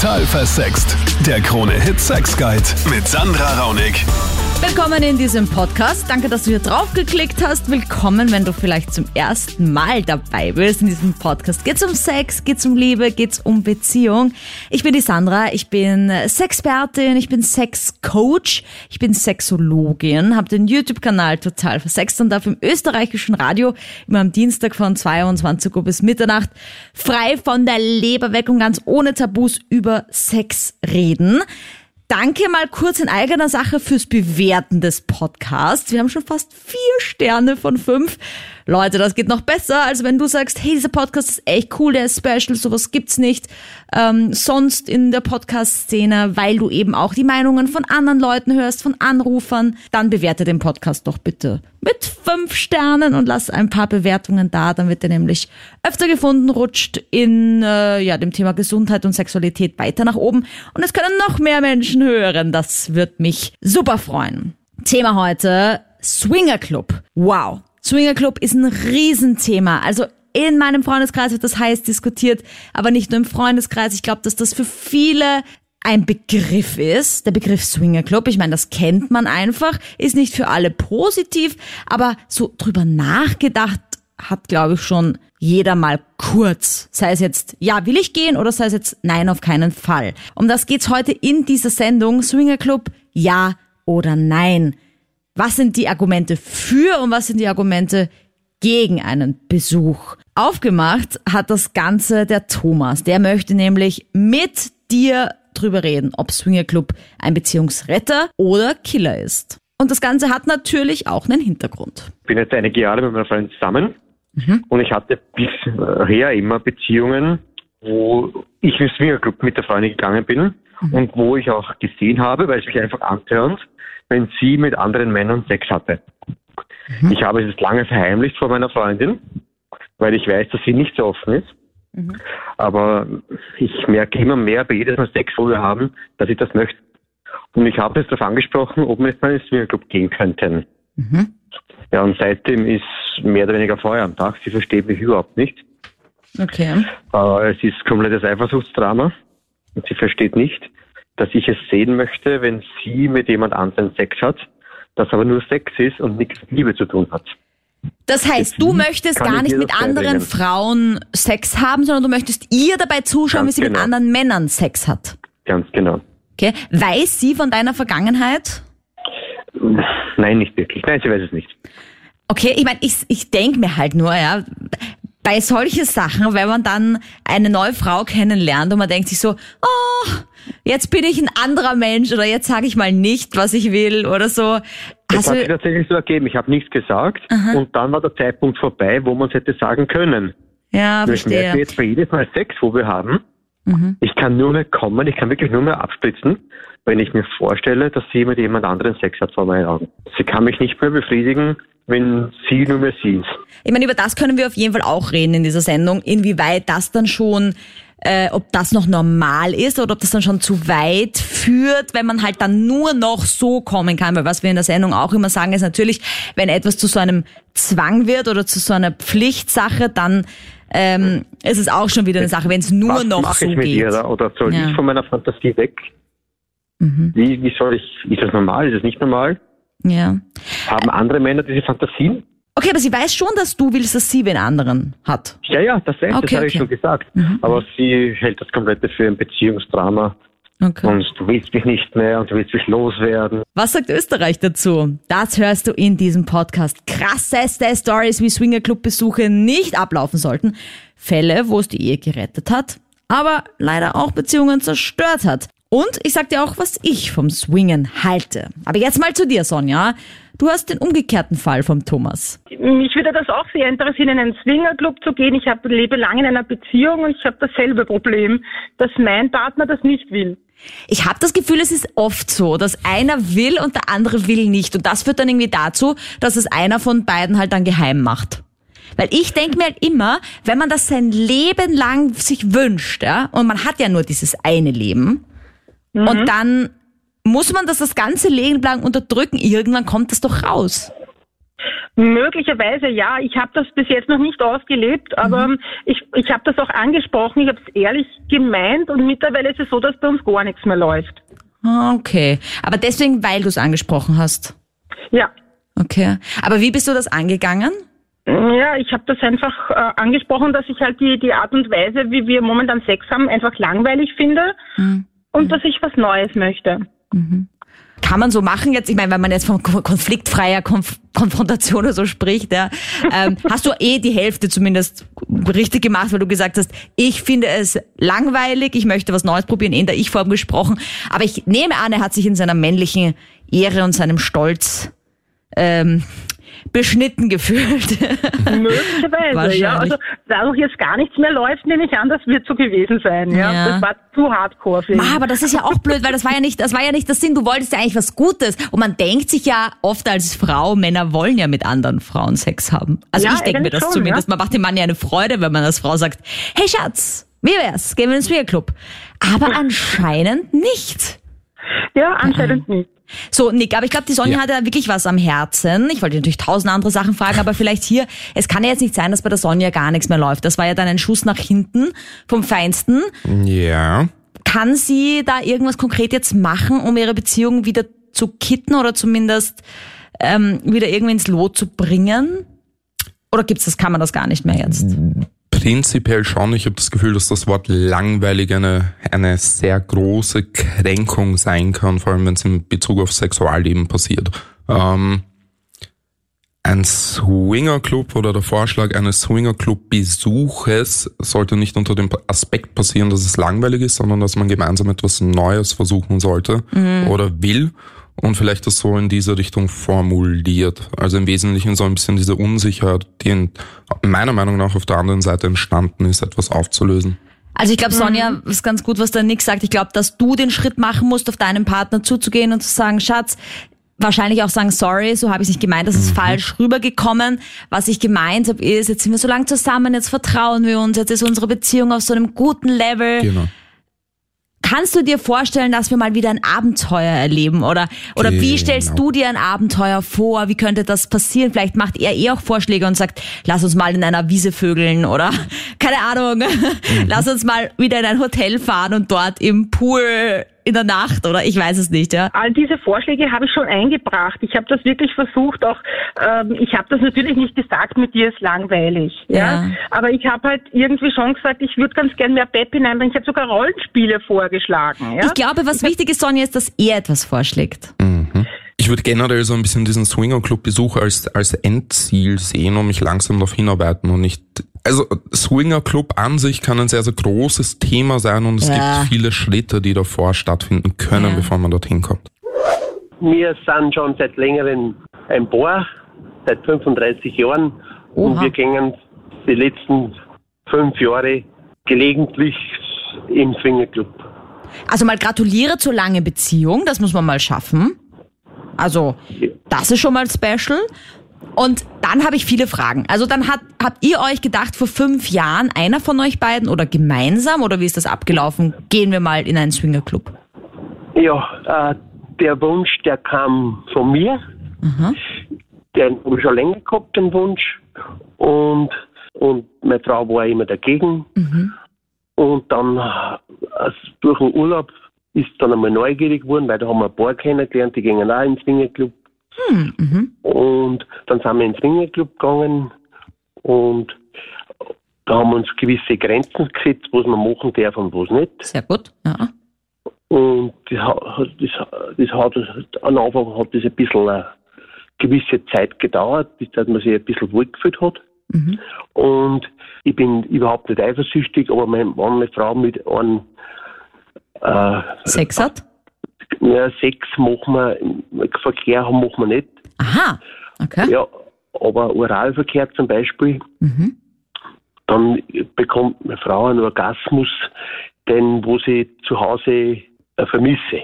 Total versext. Der Krone-Hit Sex Guide mit Sandra Raunig. Willkommen in diesem Podcast. Danke, dass du hier draufgeklickt hast. Willkommen, wenn du vielleicht zum ersten Mal dabei bist in diesem Podcast. Geht's um Sex, geht's um Liebe, geht's um Beziehung. Ich bin die Sandra, ich bin Sexpertin, ich bin Sexcoach, ich bin Sexologin, habe den YouTube-Kanal total versext und darf im österreichischen Radio immer am Dienstag von 22 Uhr bis Mitternacht frei von der Leber weg und ganz ohne Tabus über Sex reden. Danke mal kurz in eigener Sache fürs Bewerten des Podcasts. Wir haben schon fast vier Sterne von fünf. Leute, das geht noch besser, als wenn du sagst, hey, dieser Podcast ist echt cool, der ist special, sowas gibt's nicht ähm, sonst in der Podcast-Szene, weil du eben auch die Meinungen von anderen Leuten hörst, von Anrufern. Dann bewerte den Podcast doch bitte mit fünf Sternen und lass ein paar Bewertungen da, dann wird er nämlich öfter gefunden, rutscht in äh, ja, dem Thema Gesundheit und Sexualität weiter nach oben und es können noch mehr Menschen hören. Das wird mich super freuen. Thema heute Swinger Club. Wow. Swinger Club ist ein Riesenthema. Also in meinem Freundeskreis wird das heiß diskutiert, aber nicht nur im Freundeskreis. Ich glaube, dass das für viele ein Begriff ist, der Begriff Swinger Club. Ich meine, das kennt man einfach, ist nicht für alle positiv, aber so drüber nachgedacht hat, glaube ich, schon jeder mal kurz. Sei es jetzt, ja, will ich gehen oder sei es jetzt, nein, auf keinen Fall. Um das geht's heute in dieser Sendung. Swinger Club, ja oder nein. Was sind die Argumente für und was sind die Argumente gegen einen Besuch? Aufgemacht hat das Ganze der Thomas. Der möchte nämlich mit dir drüber reden, ob Swinger Club ein Beziehungsretter oder Killer ist. Und das Ganze hat natürlich auch einen Hintergrund. Ich bin jetzt einige Jahre mit meiner Freundin zusammen mhm. und ich hatte bisher immer Beziehungen, wo ich den Swingerclub mit der Freundin gegangen bin mhm. und wo ich auch gesehen habe, weil es mich einfach antörnt, wenn sie mit anderen Männern Sex hatte. Mhm. Ich habe es lange verheimlicht vor meiner Freundin, weil ich weiß, dass sie nicht so offen ist. Mhm. Aber ich merke immer mehr bei jedem Mal Sex, wo wir haben, dass ich das möchte. Und ich habe jetzt darauf angesprochen, ob wir jetzt mal ins Swingerclub gehen könnten. Mhm. Ja, und seitdem ist mehr oder weniger Feuer am Tag. Sie versteht mich überhaupt nicht. Okay. Äh, es ist komplettes Eifersuchtsdrama. Und sie versteht nicht, dass ich es sehen möchte, wenn sie mit jemand anderem Sex hat, das aber nur Sex ist und nichts mit Liebe zu tun hat. Das heißt, du möchtest gar nicht mit anderen Frauen Sex haben, sondern du möchtest ihr dabei zuschauen, Ganz wie sie genau. mit anderen Männern Sex hat. Ganz genau. Okay. Weiß sie von deiner Vergangenheit? Nein, nicht wirklich. Nein, sie weiß es nicht. Okay, ich meine, ich, ich denke mir halt nur, ja, bei solchen Sachen, wenn man dann eine neue Frau kennenlernt und man denkt sich so, oh, jetzt bin ich ein anderer Mensch oder jetzt sage ich mal nicht, was ich will oder so. Das hat sich tatsächlich so ergeben. Ich habe nichts gesagt Aha. und dann war der Zeitpunkt vorbei, wo man es hätte sagen können. Ja, verstehe. Ich merke jetzt bei jedem Mal Sex, wo wir haben, mhm. ich kann nur mehr kommen, ich kann wirklich nur mehr abspritzen, wenn ich mir vorstelle, dass sie mit jemand anderen Sex hat vor meinen Augen. Sie kann mich nicht mehr befriedigen, wenn sie nur mehr sie ist. Ich meine, über das können wir auf jeden Fall auch reden in dieser Sendung, inwieweit das dann schon äh, ob das noch normal ist oder ob das dann schon zu weit führt, wenn man halt dann nur noch so kommen kann. Weil was wir in der Sendung auch immer sagen, ist natürlich, wenn etwas zu so einem Zwang wird oder zu so einer Pflichtsache, dann ähm, ist es auch schon wieder eine Sache, wenn es nur was noch mache so ich mit geht. Ihr, oder soll ja. ich von meiner Fantasie weg? Mhm. Wie, wie soll ich, ist das normal, ist das nicht normal? Ja. Haben andere Männer diese Fantasien? Okay, aber sie weiß schon, dass du willst, dass sie wen anderen hat. Ja, ja, das, okay, das habe okay. ich schon gesagt. Mhm. Aber sie hält das komplette für ein Beziehungsdrama. Okay. Und du willst mich nicht mehr und du willst mich loswerden. Was sagt Österreich dazu? Das hörst du in diesem Podcast. Krasseste Stories, wie Swingerclub-Besuche nicht ablaufen sollten. Fälle, wo es die Ehe gerettet hat, aber leider auch Beziehungen zerstört hat. Und ich sag dir auch, was ich vom Swingen halte. Aber jetzt mal zu dir, Sonja. Du hast den umgekehrten Fall vom Thomas. Mich würde das auch sehr interessieren, in einen Swingerclub zu gehen. Ich habe, lebe lange in einer Beziehung und ich habe dasselbe Problem, dass mein Partner das nicht will. Ich habe das Gefühl, es ist oft so, dass einer will und der andere will nicht. Und das führt dann irgendwie dazu, dass es einer von beiden halt dann geheim macht. Weil ich denke mir halt immer, wenn man das sein Leben lang sich wünscht, ja, und man hat ja nur dieses eine Leben, Mhm. Und dann muss man das das ganze Leben lang unterdrücken. Irgendwann kommt das doch raus. Möglicherweise ja. Ich habe das bis jetzt noch nicht ausgelebt, aber Mhm. ich, ich habe das auch angesprochen. Ich habe es ehrlich gemeint und mittlerweile ist es so, dass bei uns gar nichts mehr läuft. Ah, Okay. Aber deswegen, weil du es angesprochen hast. Ja. Okay. Aber wie bist du das angegangen? Ja, ich habe das einfach äh, angesprochen, dass ich halt die, die Art und Weise, wie wir momentan Sex haben, einfach langweilig finde und dass ich was Neues möchte. Kann man so machen jetzt? Ich meine, wenn man jetzt von ko- konfliktfreier Konf Konfrontation oder so spricht, ja, ähm, hast du eh die Hälfte zumindest richtig gemacht, weil du gesagt hast, ich finde es langweilig, ich möchte was Neues probieren, in der Ich-Form gesprochen. Aber ich nehme an, er hat sich in seiner männlichen Ehre und seinem Stolz ähm, beschnitten gefühlt. Möglicherweise, ja. Also dadurch jetzt gar nichts mehr läuft, nehme ich an, das wird so gewesen sein. Ja, Ja. das war zu hardcore für ihn. Ma, aber das ist ja auch blöd, weil das war ja nicht, das war ja nicht das Sinn. Du wolltest ja eigentlich was Gutes. Und man denkt sich ja oft als Frau, Männer wollen ja mit anderen Frauen Sex haben. Also Ja, ich denke mir das schon, zumindest. Man macht dem Mann ja eine Freude, wenn man als Frau sagt, hey Schatz, wie wär's? Gehen wir ins Swingerclub. Aber anscheinend nicht. Ja, anscheinend nicht. So, Nick, aber ich glaube, die Sonja Ja. hat ja wirklich was am Herzen. Ich wollte natürlich tausend andere Sachen fragen, aber vielleicht hier, es kann ja jetzt nicht sein, dass bei der Sonja gar nichts mehr läuft. Das war ja dann ein Schuss nach hinten vom Feinsten. Ja. Kann sie da irgendwas konkret jetzt machen, um ihre Beziehung wieder zu kitten oder zumindest ähm, wieder irgendwie ins Lot zu bringen? Oder gibt's das, kann man das gar nicht mehr jetzt? Prinzipiell schon. Ich habe das Gefühl, dass das Wort langweilig eine, eine sehr große Kränkung sein kann, vor allem wenn es in Bezug auf Sexualleben passiert. Ähm, ein Swingerclub oder der Vorschlag eines Swingerclub-Besuches sollte nicht unter dem Aspekt passieren, dass es langweilig ist, sondern dass man gemeinsam etwas Neues versuchen sollte oder will und vielleicht das so in diese Richtung formuliert. Also im Wesentlichen so ein bisschen diese Unsicherheit, die in, meiner Meinung nach auf der anderen Seite entstanden ist, etwas aufzulösen. Also ich glaube, Sonja, ist ganz gut, was der Nick sagt. Ich glaube, dass du den Schritt machen musst, auf deinen Partner zuzugehen und zu sagen, Schatz, wahrscheinlich auch sagen, sorry, so habe ich nicht gemeint, das ist falsch rübergekommen. Was ich gemeint habe, ist, jetzt sind wir so lange zusammen, jetzt vertrauen wir uns, jetzt ist unsere Beziehung auf so einem guten Level. Genau. Kannst du dir vorstellen, dass wir mal wieder ein Abenteuer erleben? Oder, oder wie Genau. stellst du dir ein Abenteuer vor? Wie könnte das passieren? Vielleicht macht er eh auch Vorschläge und sagt, lass uns mal in einer Wiese vögeln oder keine Ahnung, Mhm. lass uns mal wieder in ein Hotel fahren und dort im Pool in der Nacht oder ich weiß es nicht, ja. All diese Vorschläge habe ich schon eingebracht. Ich habe das wirklich versucht, auch ähm, ich habe das natürlich nicht gesagt, mit dir ist langweilig. Ja. Ja. Aber ich habe halt irgendwie schon gesagt, ich würde ganz gern mehr Pep hineinbringen. Ich habe sogar Rollenspiele vorgeschlagen. Ja. Ich glaube, was wichtig ist, Sonja, ist, dass er etwas vorschlägt. Ich würde generell so ein bisschen diesen Swingerclub-Besuch als, als Endziel sehen und mich langsam darauf hinarbeiten und nicht. Also Swingerclub an sich kann ein sehr, sehr großes Thema sein und es Ja. gibt viele Schritte, die davor stattfinden können, Ja. bevor man dorthin kommt. Wir sind schon seit längerem ein Paar, seit 35 Jahren. Und Oha. wir gehen die letzten fünf Jahre gelegentlich im Swingerclub. Also mal gratuliere zur langen Beziehung, das muss man mal schaffen. Also, das ist schon mal special. Und dann habe ich viele Fragen. Also dann hat, habt ihr euch gedacht, vor fünf Jahren, einer von euch beiden oder gemeinsam, oder wie ist das abgelaufen? Gehen wir mal in einen Swingerclub. Ja, äh, der Wunsch, der kam von mir. Den habe ich schon länger gehabt, den Wunsch. Und, und meine Frau war immer dagegen. Und dann äh, durch den Urlaub ist dann einmal neugierig geworden, weil da haben wir ein paar kennengelernt, die gingen auch in den Swingerclub. Und dann sind wir in den Swingerclub gegangen und da haben wir uns gewisse Grenzen gesetzt, was man machen darf und was nicht. Sehr gut. Ja. Und das, hat- das, das hat, am Anfang hat das ein bisschen eine gewisse Zeit gedauert, bis dass man sich ein bisschen wohlgefühlt hat. Und ich bin überhaupt nicht eifersüchtig, aber meine, wenn meine Frau mit einem äh, Sex hat? ja, Sex machen wir, Verkehr machen wir nicht. Aha. Okay. Ja, aber Oralverkehr zum Beispiel, dann bekommt meine Frau einen Orgasmus, den wo sie zu Hause äh, vermisse.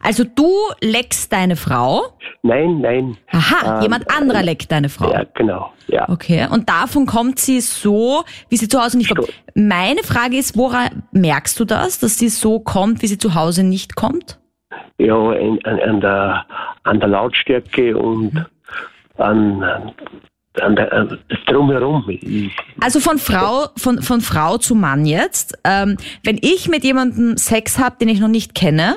Also du leckst deine Frau. Nein, nein. Aha, Ähm, jemand anderer leckt deine Frau. Ja, genau. Ja. Okay, und davon kommt sie so, wie sie zu Hause nicht kommt. Meine Frage ist, woran merkst du das, dass sie so kommt, wie sie zu Hause nicht kommt? Ja, an, an, der, an der Lautstärke und an, an an der, Drumherum. Also von Frau, von, von Frau zu Mann jetzt. Ähm, wenn ich mit jemandem Sex habe, den ich noch nicht kenne,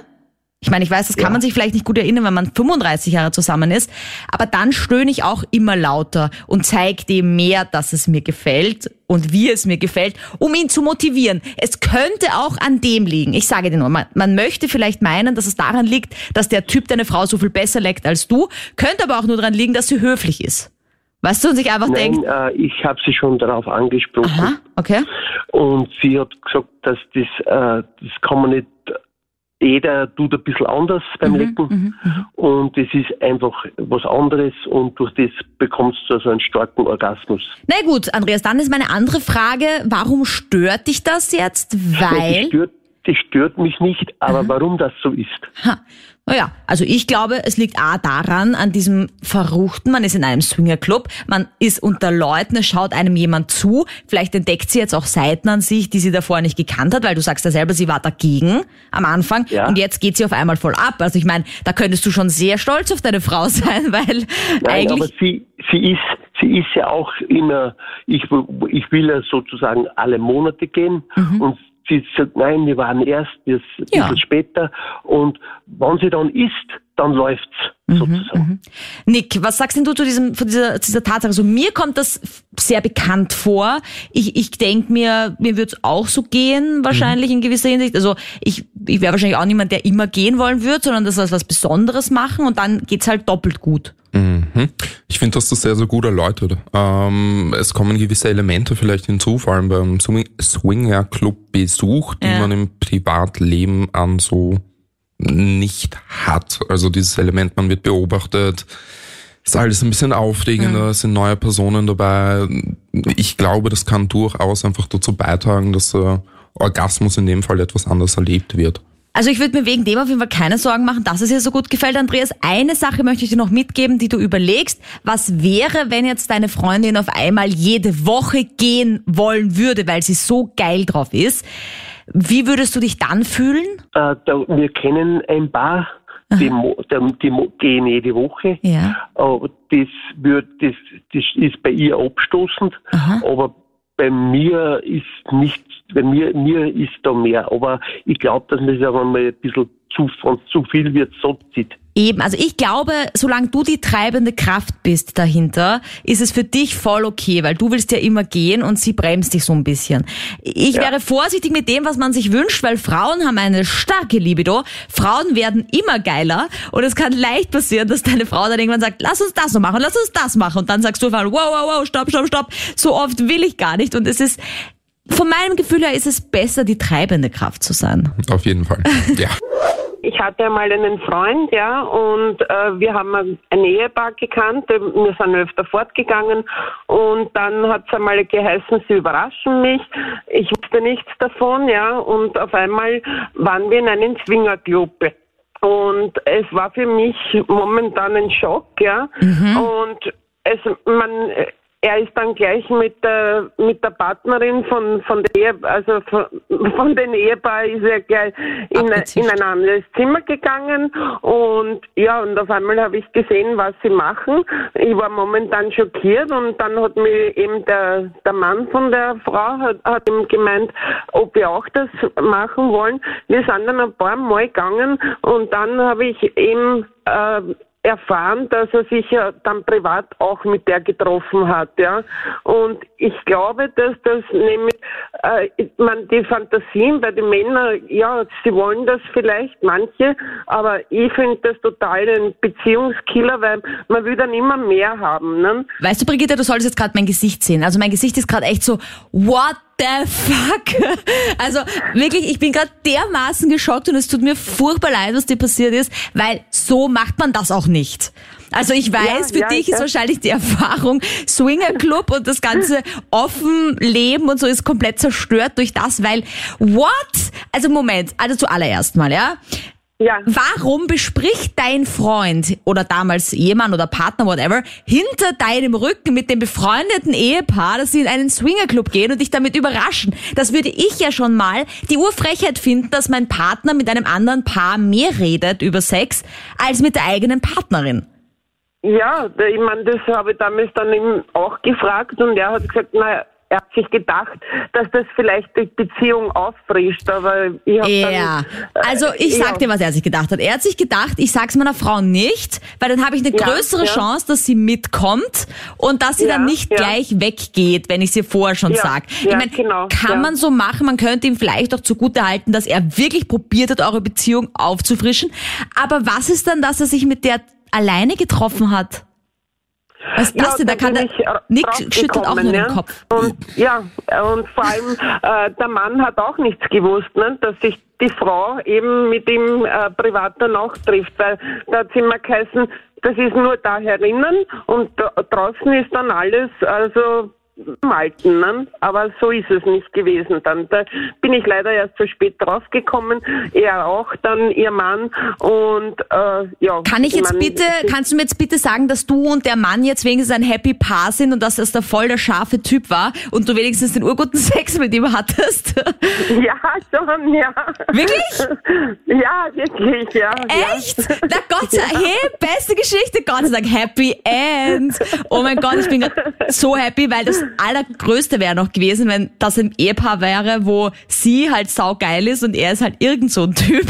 ich meine, ich weiß, das kann Ja. man sich vielleicht nicht gut erinnern, wenn man 35 Jahre zusammen ist, aber dann stöhne ich auch immer lauter und zeige dem mehr, dass es mir gefällt und wie es mir gefällt, um ihn zu motivieren. Es könnte auch an dem liegen. Ich sage dir nur, man, man möchte vielleicht meinen, dass es daran liegt, dass der Typ deine Frau so viel besser leckt als du, könnte aber auch nur daran liegen, dass sie höflich ist. Weißt du, und sich einfach nein, denkt, äh, ich habe sie schon darauf angesprochen. aha, okay. Und sie hat gesagt, dass das, äh, das kann man nicht, jeder tut ein bisschen anders beim Mhm, Lecken. Und es ist einfach was anderes und durch das bekommst du so einen starken Orgasmus. Na gut, Andreas, dann ist meine andere Frage, warum stört dich das jetzt? Das Weil, stört, das stört mich nicht, aber warum das so ist? ha, naja, also ich glaube, es liegt A daran, an diesem Verruchten, man ist in einem Swingerclub, man ist unter Leuten, es schaut einem jemand zu, vielleicht entdeckt sie jetzt auch Seiten an sich, die sie davor nicht gekannt hat, weil du sagst ja selber, sie war dagegen am Anfang Ja. und jetzt geht sie auf einmal voll ab. Also ich meine, da könntest du schon sehr stolz auf deine Frau sein, weil Nein, aber eigentlich... sie, sie ist, sie ist ja auch immer, ich, ich will ja sozusagen alle Monate gehen und sie sagt, nein, wir waren erst bis ein Ja. bisschen später und wenn sie dann isst, dann läuft's sozusagen. Nick, was sagst denn du zu diesem, zu dieser, zu dieser Tatsache? Also mir kommt das sehr bekannt vor. Ich, ich denk mir, mir wird's auch so gehen, wahrscheinlich in gewisser Hinsicht. Also ich, ich wäre wahrscheinlich auch niemand, der immer gehen wollen würde, sondern das als was Besonderes machen und dann geht's halt doppelt gut. Mhm. Ich finde, dass das sehr, sehr gut erläutert. Ähm, es kommen gewisse Elemente vielleicht hinzu, vor allem beim Swing- Swinger-Club-Besuch, die Ja. man im Privatleben an so nicht hat. Also dieses Element, man wird beobachtet, ist alles ein bisschen aufregender, es sind neue Personen dabei. Ich glaube, das kann durchaus einfach dazu beitragen, dass der Orgasmus in dem Fall etwas anders erlebt wird. Also ich würde mir wegen dem auf jeden Fall keine Sorgen machen, dass es dir so gut gefällt, Andreas. Eine Sache möchte ich dir noch mitgeben, die du überlegst. Was wäre, wenn jetzt deine Freundin auf einmal jede Woche gehen wollen würde, weil sie so geil drauf ist? Wie würdest du dich dann fühlen? Äh, da, wir kennen ein paar, die, die mo- gehen jede Woche. Ja. Aber das, wird, das, das ist bei ihr abstoßend, aber bei mir ist nicht, bei mir, mir ist da mehr. Aber ich glaube, dass man sich aber mal ein bisschen zu, von zu viel wird, satt sieht. Eben, also ich glaube, solange du die treibende Kraft bist dahinter, ist es für dich voll okay, weil du willst ja immer gehen und sie bremst dich so ein bisschen. Ich wäre vorsichtig mit dem, was man sich wünscht, weil Frauen haben eine starke Libido. Frauen werden immer geiler und es kann leicht passieren, dass deine Frau dann irgendwann sagt, lass uns das noch machen, lass uns das machen und dann sagst du einmal, wow, wow, wow, stopp, stopp, stopp. So oft will ich gar nicht und es ist, von meinem Gefühl her ist es besser, die treibende Kraft zu sein. Auf jeden Fall. Ja. Ich hatte einmal einen Freund, ja, und äh, wir haben ein Ehepaar gekannt. äh, Wir sind öfter fortgegangen und dann hat es einmal geheißen, sie überraschen mich. Ich wusste nichts davon, ja, und auf einmal waren wir in einem Swingerclub. Und es war für mich momentan ein Schock, ja. Und es, man, er ist dann gleich mit der mit der Partnerin von von der Ehe, also von, von den Ehepaar ist er gleich in, in ein anderes Zimmer gegangen und ja und auf einmal habe ich gesehen, was sie machen. Ich war momentan schockiert und dann hat mir eben der der Mann von der Frau hat, hat ihm gemeint, ob wir auch das machen wollen. Wir sind dann ein paar Mal gegangen und dann habe ich eben äh, erfahren, dass er sich ja dann privat auch mit der getroffen hat, ja. Und ich glaube, dass das nämlich, äh, man die Fantasien bei den Männern, ja, sie wollen das vielleicht manche, aber ich finde das total ein Beziehungskiller, weil man will dann immer mehr haben, ne? Weißt du, Brigitte, du solltest jetzt gerade mein Gesicht sehen. Also mein Gesicht ist gerade echt so, what the fuck? Also wirklich, ich bin gerade dermaßen geschockt und es tut mir furchtbar leid, was dir passiert ist, weil so macht man das auch nicht. Also ich weiß, Ja, für ja, dich ist wahrscheinlich die Erfahrung Swingerclub und das ganze offen Leben und so ist komplett zerstört durch das, weil what? Also Moment, also zuallererst mal, ja? Ja. Warum bespricht dein Freund oder damals Ehemann oder Partner, whatever, hinter deinem Rücken mit dem befreundeten Ehepaar, dass sie in einen Swingerclub gehen und dich damit überraschen? Das würde ich ja schon mal die Urfrechheit finden, dass mein Partner mit einem anderen Paar mehr redet über Sex als mit der eigenen Partnerin. Ja, ich meine, das habe ich damals dann ihm auch gefragt und er hat gesagt, na, er hat sich gedacht, dass das vielleicht die Beziehung auffrischt, aber ich habe Ja, dann... äh, also ich sag ja. dir, was er sich gedacht hat. Er hat sich gedacht, ich sag's meiner Frau nicht, weil dann habe ich eine Ja, größere ja. Chance, dass sie mitkommt und dass sie dann nicht gleich weggeht, wenn ich sie vorher schon sag. ich meine, genau, kann man so machen, man könnte ihm vielleicht auch zugute halten, dass er wirklich probiert hat, eure Beziehung aufzufrischen. Aber was ist dann, dass er sich mit der alleine getroffen hat? Das denn? Da kann bin der äh, Nick schüttelt auch nur ja. den Kopf. Und ja, und vor allem äh, der Mann hat auch nichts gewusst, ne, dass sich die Frau eben mit ihm äh, privat dann auch trifft, weil da hat immer geheißen, das ist nur da herinnen und draußen ist dann alles, also am Alten, ne? aber so ist es nicht gewesen. Dann da bin ich leider erst zu spät draufgekommen, er auch, dann ihr Mann und äh, ja. Kann ich jetzt mein, bitte, kannst du mir jetzt bitte sagen, dass du und der Mann jetzt wenigstens ein Happy Paar sind und dass das der voll der scharfe Typ war und du wenigstens den urguten Sex mit ihm hattest? Ja, schon, ja. Wirklich? Ja, wirklich, ja. Echt? Na Gott sei Dank, hey, beste Geschichte, Gott sei Dank, Happy End. Oh mein Gott, ich bin so happy, weil das Allergrößte wäre noch gewesen, wenn das ein Ehepaar wäre, wo sie halt saugeil ist und er ist halt irgend so ein Typ.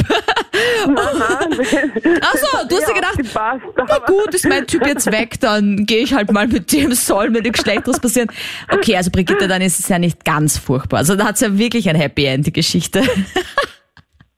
Ach so, du hast dir gedacht, na gut, ist mein Typ jetzt weg, dann gehe ich halt mal mit dem, soll mir nichts Schlechteres passieren. Okay, also Brigitte, dann ist es ja nicht ganz furchtbar. Also da hat es ja wirklich ein Happy End, die Geschichte.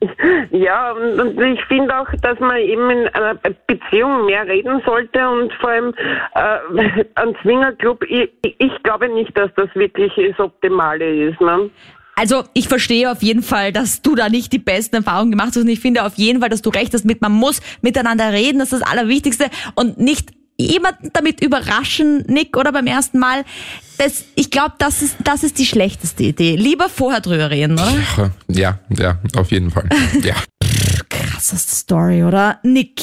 Ja, und, ich finde auch, dass man eben in einer Beziehung mehr reden sollte und vor allem äh, ein Swingerclub, ich, ich glaube nicht, dass das wirklich das Optimale ist. Ne? Also ich verstehe auf jeden Fall, dass du da nicht die besten Erfahrungen gemacht hast und ich finde auf jeden Fall, dass du recht hast mit, man muss miteinander reden, das ist das Allerwichtigste und nicht jemanden damit überraschen, Nick, oder beim ersten Mal. Das, ich glaube, das ist, das ist die schlechteste Idee. Lieber vorher drüber reden, oder? Ja, ja, auf jeden Fall. Ja. Krasseste Story, oder? Nick.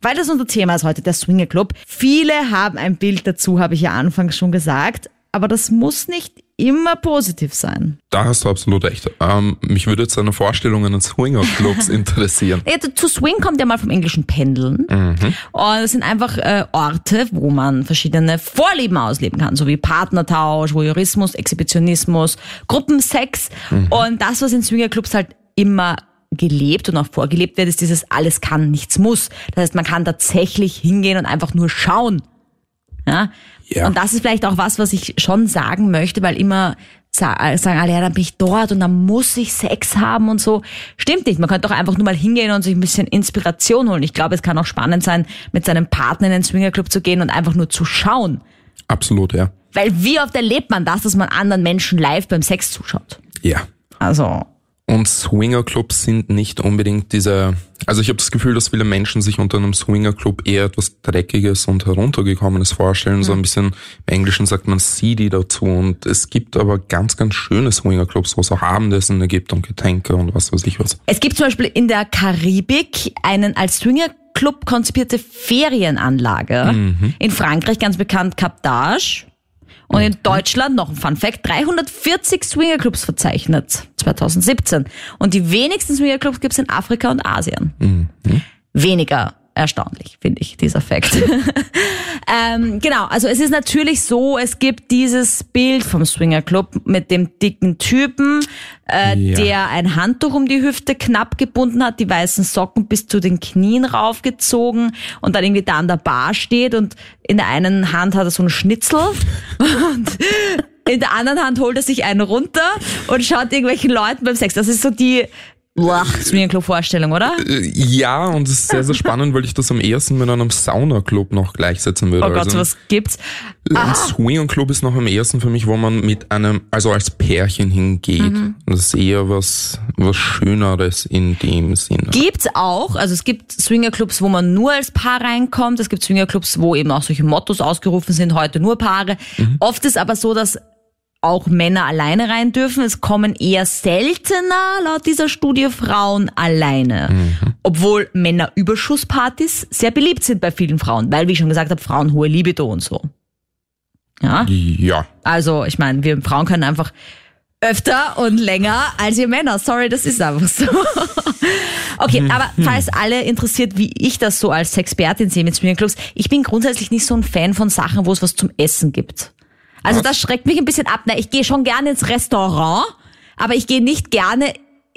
Weil das unser Thema ist heute, der Swinger Club. Viele haben ein Bild dazu, habe ich ja anfangs schon gesagt. Aber das muss nicht immer positiv sein. Da hast du absolut recht. Ähm, mich würde jetzt deine Vorstellung eines Swinger-Clubs interessieren. Ja, zu Swing kommt ja mal vom englischen Pendeln. Und es sind einfach äh, Orte, wo man verschiedene Vorlieben ausleben kann, so wie Partnertausch, Voyeurismus, Exhibitionismus, Gruppensex. Und das, was in Swingerclubs halt immer gelebt und auch vorgelebt wird, ist dieses alles kann, nichts muss. Das heißt, man kann tatsächlich hingehen und einfach nur schauen. Ja? Ja. Und das ist vielleicht auch was, was ich schon sagen möchte, weil immer sa- sagen alle, ja, dann bin ich dort und dann muss ich Sex haben und so. Stimmt nicht. Man könnte doch einfach nur mal hingehen und sich ein bisschen Inspiration holen. Ich glaube, es kann auch spannend sein, mit seinem Partner in den Swingerclub zu gehen und einfach nur zu schauen. Absolut, ja. Weil wie oft erlebt man das, dass man anderen Menschen live beim Sex zuschaut? Ja. Also, Und Swingerclubs sind nicht unbedingt diese, also ich habe das Gefühl, dass viele Menschen sich unter einem Swingerclub eher etwas Dreckiges und Heruntergekommenes vorstellen. So ein bisschen, im Englischen sagt man seedy dazu. Und es gibt aber ganz, ganz schöne Swingerclubs, wo es auch Abendessen gibt und Getränke und was weiß ich was. Es gibt zum Beispiel in der Karibik einen als Swingerclub konzipierte Ferienanlage. In Frankreich ganz bekannt Cap d'Age. Und in Deutschland, noch ein Fun Fact, 340 Swingerclubs verzeichnet, 2017. Und die wenigsten Swingerclubs gibt es in Afrika und Asien. Weniger erstaunlich, finde ich, dieser Fakt. ähm, genau, also es ist natürlich so, es gibt dieses Bild vom Swingerclub mit dem dicken Typen, äh, Ja. der ein Handtuch um die Hüfte knapp gebunden hat, die weißen Socken bis zu den Knien raufgezogen und dann irgendwie da an der Bar steht und in der einen Hand hat er so einen Schnitzel und in der anderen Hand holt er sich einen runter und schaut irgendwelchen Leuten beim Sex. Das ist so die Boah, Swingerclub-Vorstellung, oder? Äh, Ja, und es ist sehr, sehr spannend, weil ich das am ehesten mit einem Saunaclub noch gleichsetzen würde. Oh Gott, also, was gibt's? Ein Swingerclub ist noch am ehesten für mich, wo man mit einem, also als Pärchen hingeht. Mhm. Das ist eher was, was Schöneres in dem Sinne. Gibt's auch, also es gibt Swingerclubs, wo man nur als Paar reinkommt. Es gibt Swingerclubs, wo eben auch solche Mottos ausgerufen sind, heute nur Paare. Oft ist aber so, dass auch Männer alleine rein dürfen. Es kommen eher seltener, laut dieser Studie, Frauen alleine. Obwohl Männerüberschusspartys sehr beliebt sind bei vielen Frauen, weil, wie ich schon gesagt habe, Frauen hohe Libido und so. Ja. Ja, Also, ich meine, wir Frauen können einfach öfter und länger als ihr Männer. Sorry, das ist einfach so. Okay, aber falls alle interessiert, wie ich das so als Expertin sehe mit Swingerclubs, ich bin grundsätzlich nicht so ein Fan von Sachen, wo es was zum Essen gibt. Also das schreckt mich ein bisschen ab. Na, ich gehe schon gerne ins Restaurant, aber ich gehe nicht gerne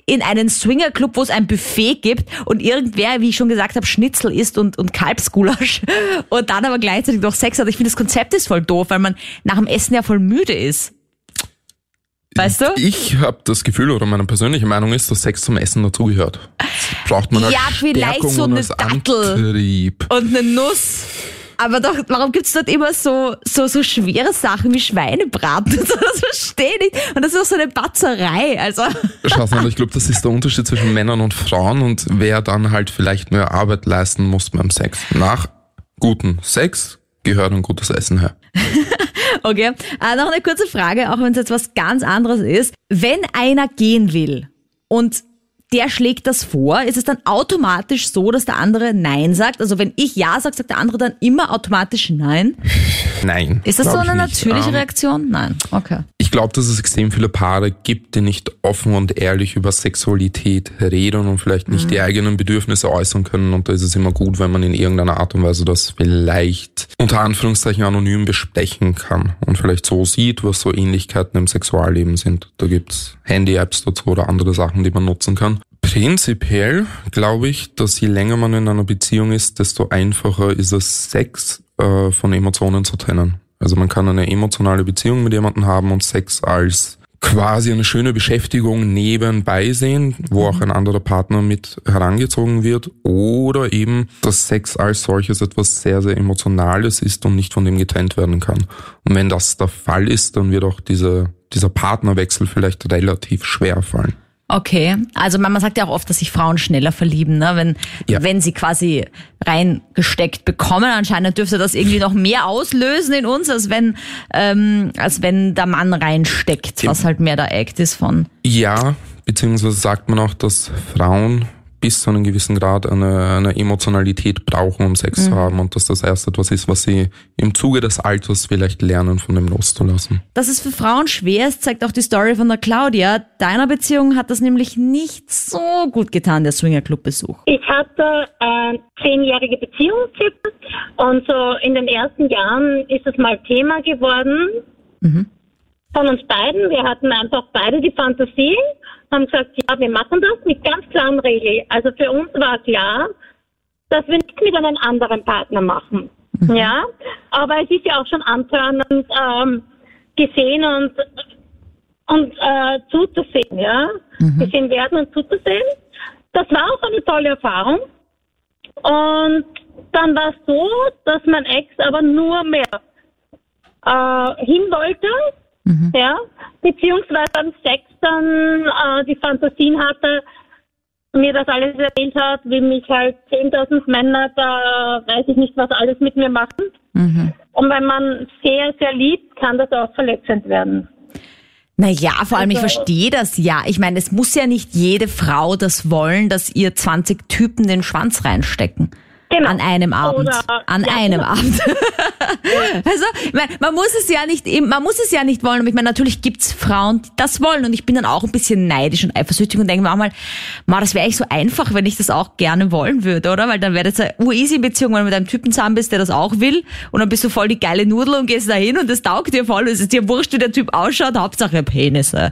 in einen Swingerclub, wo es ein Buffet gibt und irgendwer, wie ich schon gesagt habe, Schnitzel isst und, und Kalbsgulasch und dann aber gleichzeitig noch Sex hat. Ich finde, das Konzept ist voll doof, weil man nach dem Essen ja voll müde ist. Weißt du? Ich habe das Gefühl, oder meine persönliche Meinung ist, dass Sex zum Essen dazugehört. Braucht man als Ja, vielleicht Stärkung so und eine Dattel. Antrieb. Und eine Nuss. Aber doch, warum gibt's dort immer so, so, so schwere Sachen wie Schweinebraten? Das verstehe ich nicht. Und das ist auch so eine Batzerei. Also, Schau mal, ich glaube, das ist der Unterschied zwischen Männern und Frauen und wer dann halt vielleicht mehr Arbeit leisten muss beim Sex. Nach gutem Sex gehört ein gutes Essen her. okay. Äh, noch eine kurze Frage, auch wenn es jetzt was ganz anderes ist. Wenn einer gehen will und der schlägt das vor, ist es dann automatisch so, dass der andere Nein sagt? Also wenn ich Ja sage, sagt der andere dann immer automatisch Nein? Nein. Ist das so eine natürliche Ähm, Reaktion? Nein. Okay. Ich glaube, dass es extrem viele Paare gibt, die nicht offen und ehrlich über Sexualität reden und vielleicht nicht die eigenen Bedürfnisse äußern können. Und da ist es immer gut, wenn man in irgendeiner Art und Weise das vielleicht unter Anführungszeichen anonym besprechen kann und vielleicht so sieht, was so Ähnlichkeiten im Sexualleben sind. Da gibt's Handy-Apps dazu oder andere Sachen, die man nutzen kann. Prinzipiell glaube ich, dass je länger man in einer Beziehung ist, desto einfacher ist es, Sex äh, von Emotionen zu trennen. Also man kann eine emotionale Beziehung mit jemandem haben und Sex als quasi eine schöne Beschäftigung nebenbei sehen, wo auch ein anderer Partner mit herangezogen wird oder eben, dass Sex als solches etwas sehr, sehr Emotionales ist und nicht von dem getrennt werden kann. Und wenn das der Fall ist, dann wird auch diese, dieser Partnerwechsel vielleicht relativ schwer fallen. Okay, also man man sagt ja auch oft, dass sich Frauen schneller verlieben, ne? wenn, Ja. wenn sie quasi reingesteckt bekommen. Anscheinend dürfte das irgendwie noch mehr auslösen in uns, als wenn, ähm, als wenn der Mann reinsteckt, was halt mehr der Act ist von. Ja, beziehungsweise sagt man auch, dass Frauen bis zu einem gewissen Grad eine, eine Emotionalität brauchen, um Sex zu haben und dass das erst etwas ist, was sie im Zuge des Alters vielleicht lernen, von dem loszulassen. Dass es für Frauen schwer ist, zeigt auch die Story von der Claudia. Deiner Beziehung hat das nämlich nicht so gut getan, der Swingerclub-Besuch. Ich hatte eine zehnjährige Beziehung und so in den ersten Jahren ist es mal Thema geworden von uns beiden. Wir hatten einfach beide die Fantasie, haben gesagt, ja, wir machen das mit ganz klaren Regeln. Also für uns war klar, dass wir nichts mit einem anderen Partner machen. Ja, aber es ist ja auch schon antörnend ähm, gesehen und und äh, zuzusehen, ja, gesehen werden und zuzusehen. Das war auch eine tolle Erfahrung. Und dann war es so, dass mein Ex aber nur mehr äh, hin wollte, ja, beziehungsweise beim Sex dann äh, die Fantasien hatte, mir das alles erzählt hat, wie mich halt 10.000 Männer da, weiß ich nicht, was alles mit mir machen. Und wenn man sehr, sehr liebt, kann das auch verletzend werden. Naja, vor allem, ich Also- verstehe das ja. Ich meine, es muss ja nicht jede Frau das wollen, dass ihr 20 Typen den Schwanz reinstecken. Genau. An einem Abend. Oder- An ja, einem genau. Abend. also, ich man muss es ja nicht, man muss es ja nicht wollen. Aber ich meine, natürlich gibt's Frauen, die das wollen. Und ich bin dann auch ein bisschen neidisch und eifersüchtig und denke mir auch mal, ma, das wäre echt so einfach, wenn ich das auch gerne wollen würde, oder? Weil dann wäre das eine easy Beziehung, wenn du mit einem Typen zusammen bist, der das auch will. Und dann bist du voll die geile Nudel und gehst dahin und das taugt dir voll. Es ist dir wurscht, wie der Typ ausschaut. Hauptsache Penisse.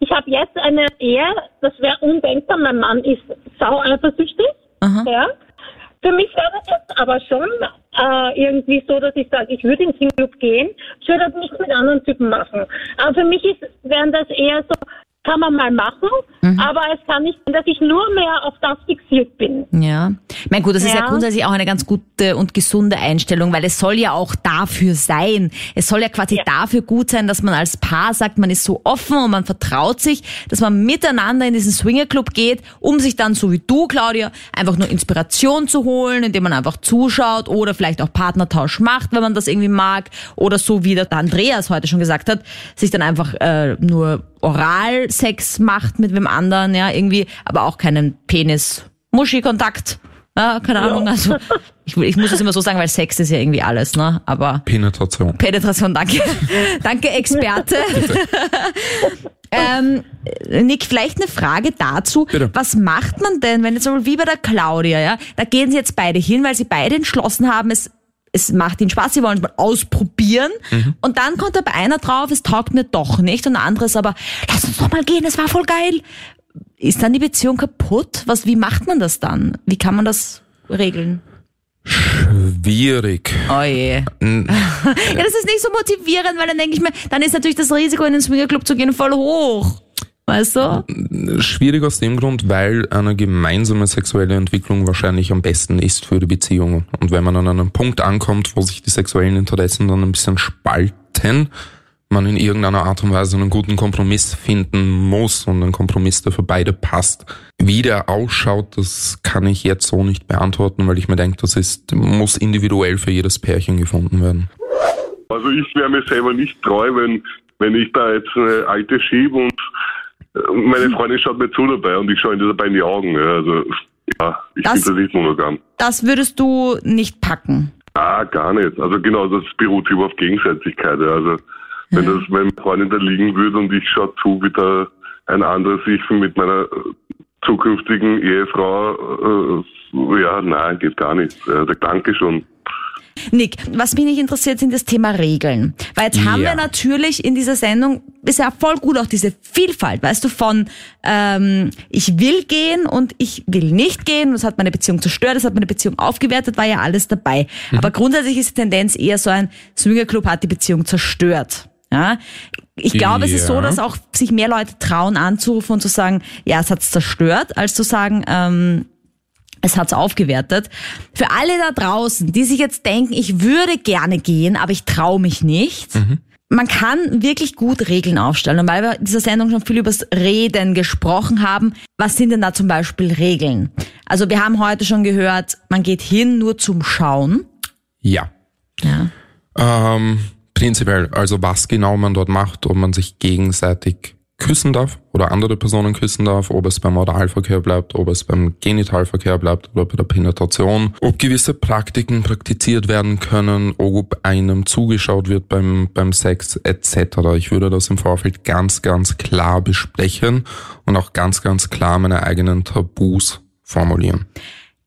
Ich habe jetzt eine Ehe, das wäre undenkbar. Mein Mann ist sau eifersüchtig. Ja. Für mich wäre das jetzt aber schon äh, irgendwie so, dass ich sage, ich würde in den Club gehen, ich würde das nicht mit anderen Typen machen. Aber für mich ist, wären das eher so, kann man mal machen, aber es kann nicht sein, dass ich nur mehr auf das fixiert bin. Ja. Ich meine, gut, das ist ja Ja. grundsätzlich auch eine ganz gute und gesunde Einstellung, weil es soll ja auch dafür sein. Es soll ja quasi Ja. dafür gut sein, dass man als Paar sagt, man ist so offen und man vertraut sich, dass man miteinander in diesen Swingerclub geht, um sich dann, so wie du, Claudia, einfach nur Inspiration zu holen, indem man einfach zuschaut oder vielleicht auch Partnertausch macht, wenn man das irgendwie mag. Oder so wie der Andreas heute schon gesagt hat, sich dann einfach äh, nur Oralsex macht mit wem anderen, ja, irgendwie, aber auch keinen Penis-Muschi-Kontakt. Ja, keine Ahnung, also ich, ich muss es immer so sagen, weil Sex ist ja irgendwie alles, ne? Aber Penetration. Penetration, danke. danke, Experte. Ähm, Nick, vielleicht eine Frage dazu. Bitte. Was macht man denn, wenn jetzt mal wie bei der Claudia, ja, da gehen sie jetzt beide hin, weil sie beide entschlossen haben, es, es macht ihnen Spaß, sie wollen es mal ausprobieren. Und dann kommt aber einer drauf, es taugt mir doch nicht. Und der andere ist aber, lass uns doch mal gehen, es war voll geil. Ist dann die Beziehung kaputt? Was, wie macht man das dann? Wie kann man das regeln? Schwierig. Oh je. Ja, das ist nicht so motivierend, weil dann denke ich mir, dann ist natürlich das Risiko, in den Swingerclub zu gehen, voll hoch. Weißt du? Schwierig aus dem Grund, weil eine gemeinsame sexuelle Entwicklung wahrscheinlich am besten ist für die Beziehung. Und wenn man an einem Punkt ankommt, wo sich die sexuellen Interessen dann ein bisschen spalten, man in irgendeiner Art und Weise einen guten Kompromiss finden muss und ein Kompromiss, der für beide passt. Wie der ausschaut, das kann ich jetzt so nicht beantworten, weil ich mir denke, das ist, muss individuell für jedes Pärchen gefunden werden. Also ich wäre mir selber nicht treu, wenn, wenn ich da jetzt eine alte schiebe und äh, meine Freundin schaut mir zu dabei und ich schaue ihr dabei in die Augen. Ja, also ja, ich Das- das nicht monogam. Das würdest du nicht packen. Ah, gar nicht. Also genau, das beruht über auf Gegenseitigkeit. Ja. Also wenn das meine Freundin da liegen würde und ich schaue zu, wie da ein anderer sich mit meiner äh, zukünftigen Ehefrau, äh, ja, nein, geht gar nicht. Ja, der Danke schon. Nick, was mich nicht interessiert, sind das Thema Regeln. Weil jetzt haben Ja. wir natürlich in dieser Sendung, ist ja voll gut auch diese Vielfalt, weißt du, von ähm, ich will gehen und ich will nicht gehen, das hat meine Beziehung zerstört, das hat meine Beziehung aufgewertet, war ja alles dabei. Aber grundsätzlich ist die Tendenz eher so ein Swingerclub hat die Beziehung zerstört. Ja? Ich glaube, es ist so, Ja. dass auch sich mehr Leute trauen anzurufen und zu sagen, ja, es hat's zerstört, als zu sagen, ähm, es hat's aufgewertet. Für alle da draußen, die sich jetzt denken, ich würde gerne gehen, aber ich traue mich nicht. Man kann wirklich gut Regeln aufstellen. Und weil wir in dieser Sendung schon viel übers Reden gesprochen haben, was sind denn da zum Beispiel Regeln? Also wir haben heute schon gehört, man geht hin nur zum Schauen. Ja. Ja. Ähm, prinzipiell, also was genau man dort macht, ob man sich gegenseitig küssen darf oder andere Personen küssen darf, ob es beim Oralverkehr bleibt, ob es beim Genitalverkehr bleibt oder bei der Penetration, ob gewisse Praktiken praktiziert werden können, ob einem zugeschaut wird beim, beim Sex etc. Ich würde das im Vorfeld ganz, ganz klar besprechen und auch ganz, ganz klar meine eigenen Tabus formulieren.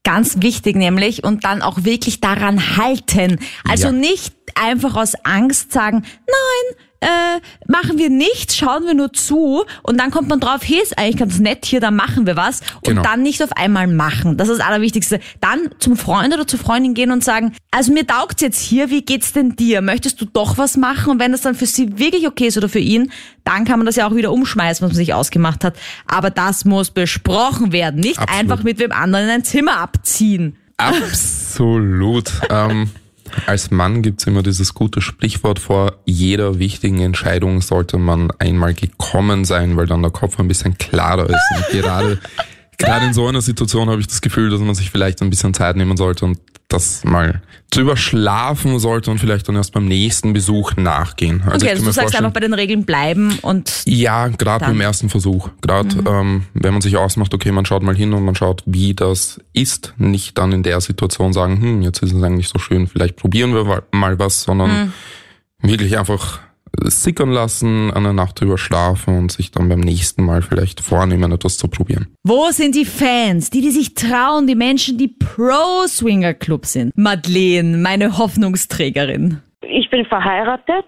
Ganz wichtig nämlich und dann auch wirklich daran halten. Also Ja. nicht einfach aus Angst sagen, nein, äh, machen wir nicht, schauen wir nur zu und dann kommt man drauf, hey, ist eigentlich ganz nett hier, dann machen wir was und Genau. dann nicht auf einmal machen. Das ist das Allerwichtigste. Dann zum Freund oder zur Freundin gehen und sagen, also mir taugt's jetzt hier, wie geht's denn dir? Möchtest du doch was machen? Und wenn das dann für sie wirklich okay ist oder für ihn, dann kann man das ja auch wieder umschmeißen, was man sich ausgemacht hat. Aber das muss besprochen werden, nicht Absolut. einfach mit wem anderen in ein Zimmer abziehen. Absolut. ähm, als Mann gibt's immer dieses gute Sprichwort vor jeder wichtigen Entscheidung sollte man einmal gekommen sein, weil dann der Kopf ein bisschen klarer ist. Und gerade, gerade in so einer Situation habe ich das Gefühl, dass man sich vielleicht ein bisschen Zeit nehmen sollte und das mal zu überschlafen sollte und vielleicht dann erst beim nächsten Besuch nachgehen. Also Okay, also du sagst einfach bei den Regeln bleiben und ja, gerade beim ersten Versuch. Gerade ähm, wenn man sich ausmacht, okay, man schaut mal hin und man schaut, wie das ist. Nicht dann in der Situation sagen, hm, jetzt ist es eigentlich so schön, vielleicht probieren wir mal was, sondern wirklich einfach sickern lassen, eine Nacht drüber schlafen und sich dann beim nächsten Mal vielleicht vornehmen, etwas zu probieren. Wo sind die Fans, die, die sich trauen, die Menschen, die Pro-Swinger-Club sind? Madeleine, meine Hoffnungsträgerin. Ich bin verheiratet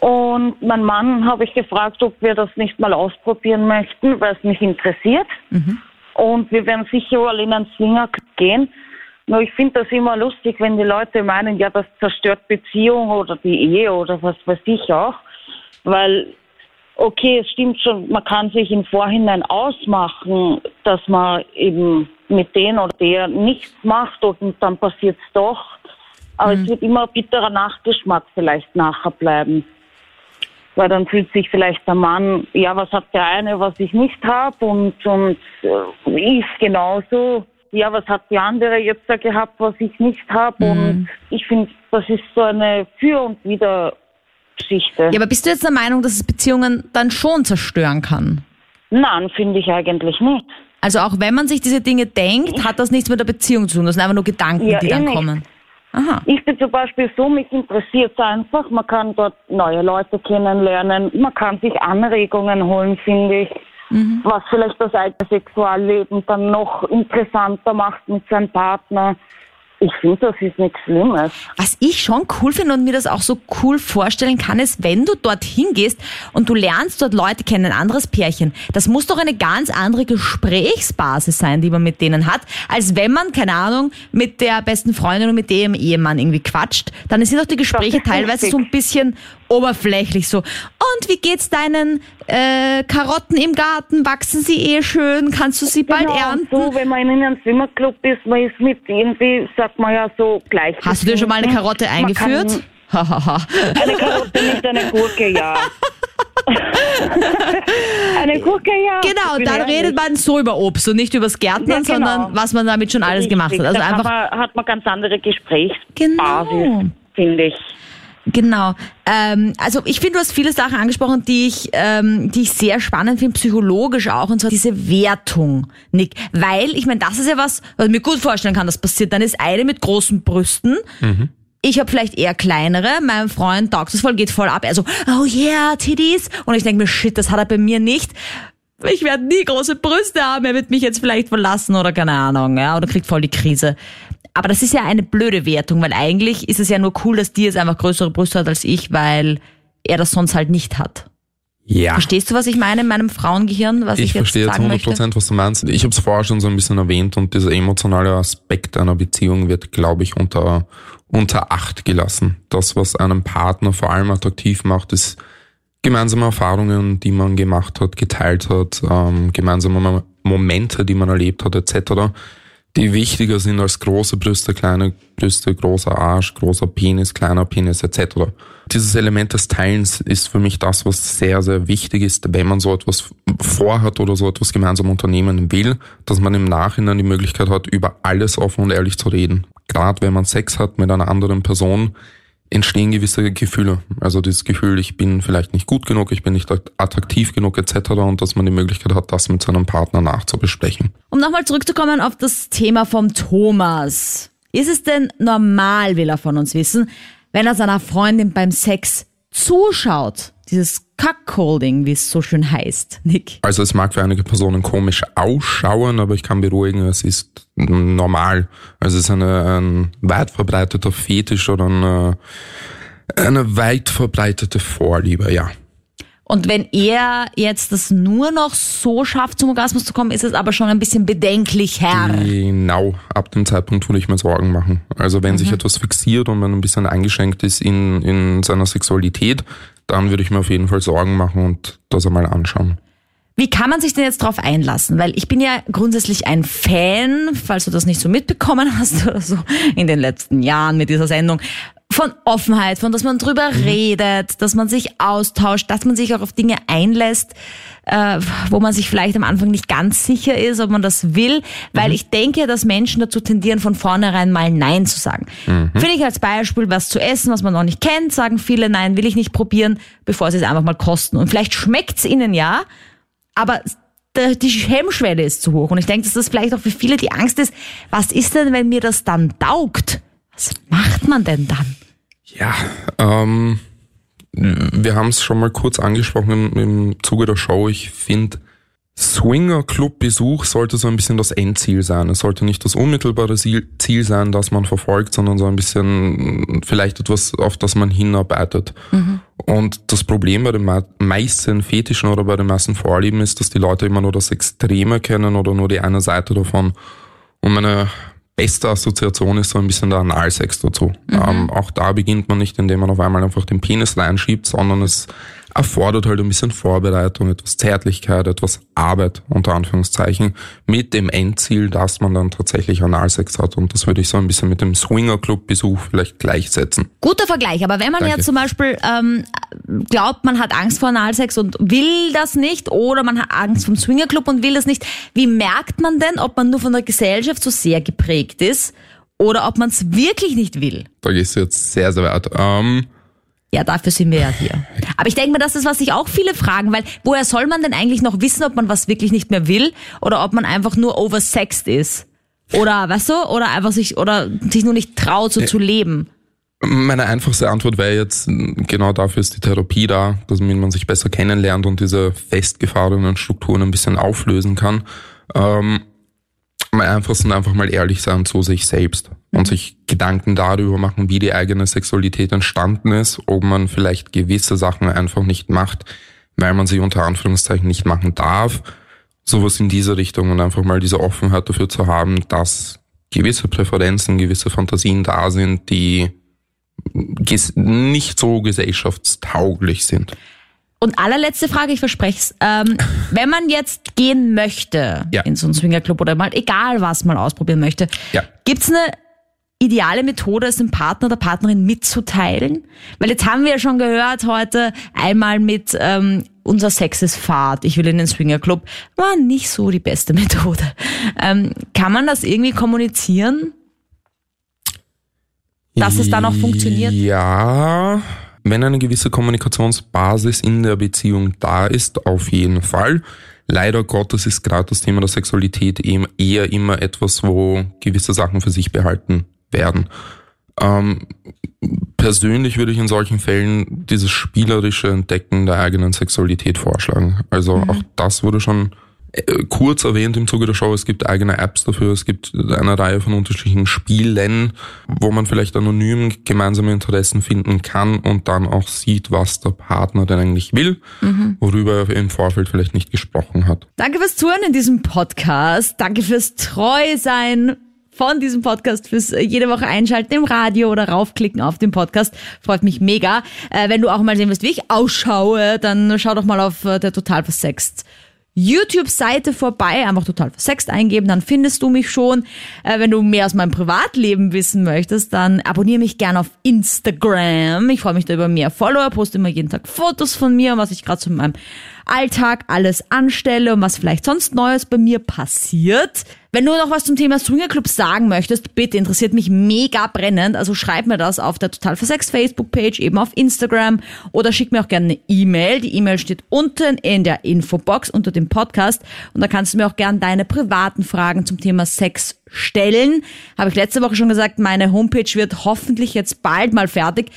und mein Mann habe ich gefragt, ob wir das nicht mal ausprobieren möchten, weil es mich interessiert. Und wir werden sicher mal in einen Swinger gehen. Nur ich finde das immer lustig, wenn die Leute meinen, ja, das zerstört Beziehung oder die Ehe oder was weiß ich auch. Weil, okay, es stimmt schon, man kann sich im Vorhinein ausmachen, dass man eben mit den oder der nichts macht und dann passiert es doch. Aber es wird immer ein bitterer Nachgeschmack vielleicht nachher bleiben. Weil dann fühlt sich vielleicht der Mann, ja, was hat der eine, was ich nicht habe und, und äh, ich genauso. Ja, was hat die andere jetzt da gehabt, was ich nicht habe? Und ich finde, das ist so eine Für- und Wider-Geschichte. Ja, aber bist du jetzt der Meinung, dass es Beziehungen dann schon zerstören kann? Nein, finde ich eigentlich nicht. Also auch wenn man sich diese Dinge denkt, hat das nichts mit der Beziehung zu tun. Das sind einfach nur Gedanken, Ja, die eh dann nicht. kommen. Aha. Ich bin zum Beispiel so, mich interessiert es einfach. Man kann dort neue Leute kennenlernen. Man kann sich Anregungen holen, finde ich. Was vielleicht das eigene Sexualleben dann noch interessanter macht mit seinem Partner. Ich finde, das ist nichts Schlimmes. Was ich schon cool finde und mir das auch so cool vorstellen kann, ist, wenn du dorthin gehst und du lernst dort Leute kennen, ein anderes Pärchen. Das muss doch eine ganz andere Gesprächsbasis sein, die man mit denen hat, als wenn man, keine Ahnung, mit der besten Freundin und mit dem Ehemann irgendwie quatscht. Dann sind doch die Gespräche teilweise so ein bisschen oberflächlich so. Und wie geht's deinen äh, Karotten im Garten? Wachsen sie eh schön? Kannst du sie bald genau, ernten? so, wenn man in einem Swimmerclub ist, man ist mit irgendwie, sagt man ja so gleich. Hast du dir schon mal eine Karotte eingeführt? Eine Karotte nicht, eine Gurke, ja. eine Gurke, ja. Genau, dann redet man so über Obst und nicht übers Gärtnern, Ja, genau. sondern was man damit schon alles Richtig, gemacht hat. Also da einfach man, hat man ganz andere Gesprächsbasis, Genau. finde ich. Genau. Ähm, also ich finde, du hast viele Sachen angesprochen, die ich, ähm, die ich sehr spannend finde, psychologisch auch, und zwar diese Wertung, Nick. Weil, ich meine, das ist ja was, was ich mir gut vorstellen kann, das passiert. Dann ist eine mit großen Brüsten. Ich habe vielleicht eher kleinere. Mein Freund taugt es voll, geht voll ab. Er so, oh yeah, Titties. Und ich denke mir, shit, das hat er bei mir nicht. Ich werde nie große Brüste haben. Er wird mich jetzt vielleicht verlassen oder keine Ahnung, ja, oder kriegt voll die Krise. Aber das ist ja eine blöde Wertung, weil eigentlich ist es ja nur cool, dass die jetzt einfach größere Brüste hat als ich, weil er das sonst halt nicht hat. Ja. Verstehst du, was ich meine in meinem Frauengehirn, was ich, Ich verstehe jetzt sagen 100 möchte? was du meinst. Ich habe es vorher schon so ein bisschen erwähnt und dieser emotionale Aspekt einer Beziehung wird, glaube ich, unter, unter Acht gelassen. Das, was einen Partner vor allem attraktiv macht, ist gemeinsame Erfahrungen, die man gemacht hat, geteilt hat, ähm, gemeinsame Mo- Momente, die man erlebt hat, etc., die wichtiger sind als große Brüste, kleine Brüste, großer Arsch, großer Penis, kleiner Penis etc. Dieses Element des Teilens ist für mich das, was sehr, sehr wichtig ist, wenn man so etwas vorhat oder so etwas gemeinsam unternehmen will, dass man im Nachhinein die Möglichkeit hat, über alles offen und ehrlich zu reden. Gerade wenn man Sex hat mit einer anderen Person, entstehen gewisse Gefühle. Also dieses Gefühl, ich bin vielleicht nicht gut genug, ich bin nicht attraktiv genug etc. und dass man die Möglichkeit hat, das mit seinem Partner nachzubesprechen. Um nochmal zurückzukommen auf das Thema vom Thomas. Ist es denn normal, will er von uns wissen, wenn er seiner Freundin beim Sex zuschaut? Dieses Cuckolding, wie es so schön heißt, Nick. Also es mag für einige Personen komisch ausschauen, aber ich kann beruhigen, es ist normal. Also es ist eine, ein weit verbreiteter Fetisch oder eine, eine weit verbreitete Vorliebe, ja. Und wenn er jetzt das nur noch so schafft, zum Orgasmus zu kommen, ist es aber schon ein bisschen bedenklich, Herr. Genau, ab dem Zeitpunkt würde ich mir Sorgen machen. Also wenn sich etwas fixiert und man ein bisschen eingeschränkt ist in, in seiner Sexualität, dann würde ich mir auf jeden Fall Sorgen machen und das einmal anschauen. Wie kann man sich denn jetzt drauf einlassen? Weil ich bin ja grundsätzlich ein Fan, falls du das nicht so mitbekommen hast oder so in den letzten Jahren mit dieser Sendung, von Offenheit, von dass man drüber redet, dass man sich austauscht, dass man sich auch auf Dinge einlässt, äh, wo man sich vielleicht am Anfang nicht ganz sicher ist, ob man das will, weil ich denke, dass Menschen dazu tendieren, von vornherein mal Nein zu sagen. Finde ich als Beispiel was zu essen, was man noch nicht kennt, sagen viele Nein, will ich nicht probieren, bevor sie es einfach mal kosten. Und vielleicht schmeckt's ihnen ja, aber die Hemmschwelle ist zu hoch. Und ich denke, dass das vielleicht auch für viele die Angst ist, was ist denn, wenn mir das dann taugt? Was macht man denn dann? Ja, ähm, wir haben es schon mal kurz angesprochen im, im Zuge der Show. Ich finde, Swinger-Club-Besuch sollte so ein bisschen das Endziel sein. Es sollte nicht das unmittelbare Ziel sein, das man verfolgt, sondern so ein bisschen vielleicht etwas, auf das man hinarbeitet. Und das Problem bei den mei- meisten Fetischen oder bei den meisten Vorlieben ist, dass die Leute immer nur das Extreme kennen oder nur die eine Seite davon. Und meine beste Assoziation ist so ein bisschen der Analsex dazu. Ähm, auch da beginnt man nicht, indem man auf einmal einfach den Penis reinschiebt, sondern es erfordert halt ein bisschen Vorbereitung, etwas Zärtlichkeit, etwas Arbeit, unter Anführungszeichen, mit dem Endziel, dass man dann tatsächlich Analsex hat. Und das würde ich so ein bisschen mit dem Swinger-Club-Besuch vielleicht gleichsetzen. Guter Vergleich, aber wenn man Danke. jetzt zum Beispiel ähm, glaubt, man hat Angst vor Analsex und will das nicht oder man hat Angst vom Swingerclub und will das nicht, wie merkt man denn, ob man nur von der Gesellschaft so sehr geprägt ist oder ob man es wirklich nicht will? Da gehst du jetzt sehr, sehr weit. Ähm, Ja, dafür sind wir ja hier. Aber ich denke mir, das ist, was sich auch viele fragen, weil woher soll man denn eigentlich noch wissen, ob man was wirklich nicht mehr will oder ob man einfach nur oversexed ist? Oder, weißt du, oder einfach sich, oder sich nur nicht traut, so Ja. zu leben. Meine einfachste Antwort wäre jetzt, genau dafür ist die Therapie da, dass man sich besser kennenlernt und diese festgefahrenen Strukturen ein bisschen auflösen kann. Ähm, am einfachsten einfach mal ehrlich sein zu sich selbst und sich Gedanken darüber machen, wie die eigene Sexualität entstanden ist, ob man vielleicht gewisse Sachen einfach nicht macht, weil man sie unter Anführungszeichen nicht machen darf. Sowas in diese Richtung und einfach mal diese Offenheit dafür zu haben, dass gewisse Präferenzen, gewisse Fantasien da sind, die nicht so gesellschaftstauglich sind. Und allerletzte Frage, ich verspreche es. Ähm, wenn man jetzt gehen möchte Ja. in so einen Swingerclub oder mal egal was mal ausprobieren möchte, Ja. gibt's eine ideale Methode, es dem Partner oder Partnerin mitzuteilen? Weil jetzt haben wir ja schon gehört heute einmal mit ähm, unser Sex ist Fahrt, ich will in den Swingerclub, war nicht so die beste Methode. Ähm, kann man das irgendwie kommunizieren? Dass es dann auch funktioniert? Ja, wenn eine gewisse Kommunikationsbasis in der Beziehung da ist, auf jeden Fall. Leider Gottes ist gerade das Thema der Sexualität eben eher immer etwas, wo gewisse Sachen für sich behalten werden. Ähm, persönlich würde ich in solchen Fällen dieses spielerische Entdecken der eigenen Sexualität vorschlagen. Also auch das wurde schon kurz erwähnt im Zuge der Show. Es gibt eigene Apps dafür. Es gibt eine Reihe von unterschiedlichen Spielen, wo man vielleicht anonym gemeinsame Interessen finden kann und dann auch sieht, was der Partner denn eigentlich will, worüber er im Vorfeld vielleicht nicht gesprochen hat. Danke fürs Zuhören in diesem Podcast. Danke fürs Treusein von diesem Podcast, fürs äh, jede Woche einschalten im Radio oder raufklicken auf den Podcast. Freut mich mega. Äh, wenn du auch mal sehen willst, wie ich ausschaue, dann schau doch mal auf äh, der Total Versext YouTube-Seite vorbei, einfach total versext eingeben, dann findest du mich schon. Äh, wenn du mehr aus meinem Privatleben wissen möchtest, dann abonniere mich gerne auf Instagram. Ich freue mich da über mehr Follower, poste immer jeden Tag Fotos von mir, was ich gerade in meinem Alltag alles anstelle und was vielleicht sonst Neues bei mir passiert. Wenn du noch was zum Thema Swingerclub sagen möchtest, bitte interessiert mich mega brennend. Also schreib mir das auf der Total Versex Facebook-Page, eben auf Instagram oder schick mir auch gerne eine E-Mail. Die E-Mail steht unten in der Infobox unter dem Podcast und da kannst du mir auch gerne deine privaten Fragen zum Thema Sex stellen. Habe ich letzte Woche schon gesagt, meine Homepage wird hoffentlich jetzt bald mal fertig.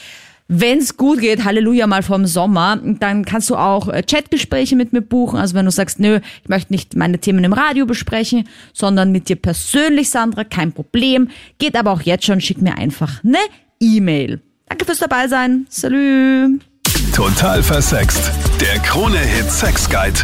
Wenn es gut geht, Halleluja mal vom Sommer, dann kannst du auch äh, Chatgespräche mit mir buchen. Also wenn du sagst, nö, ich möchte nicht meine Themen im Radio besprechen, sondern mit dir persönlich, Sandra, kein Problem. Geht aber auch jetzt schon, schick mir einfach eine E-Mail. Danke fürs dabei sein. Salü. Total versext. Der Krone-Hit Sex Guide.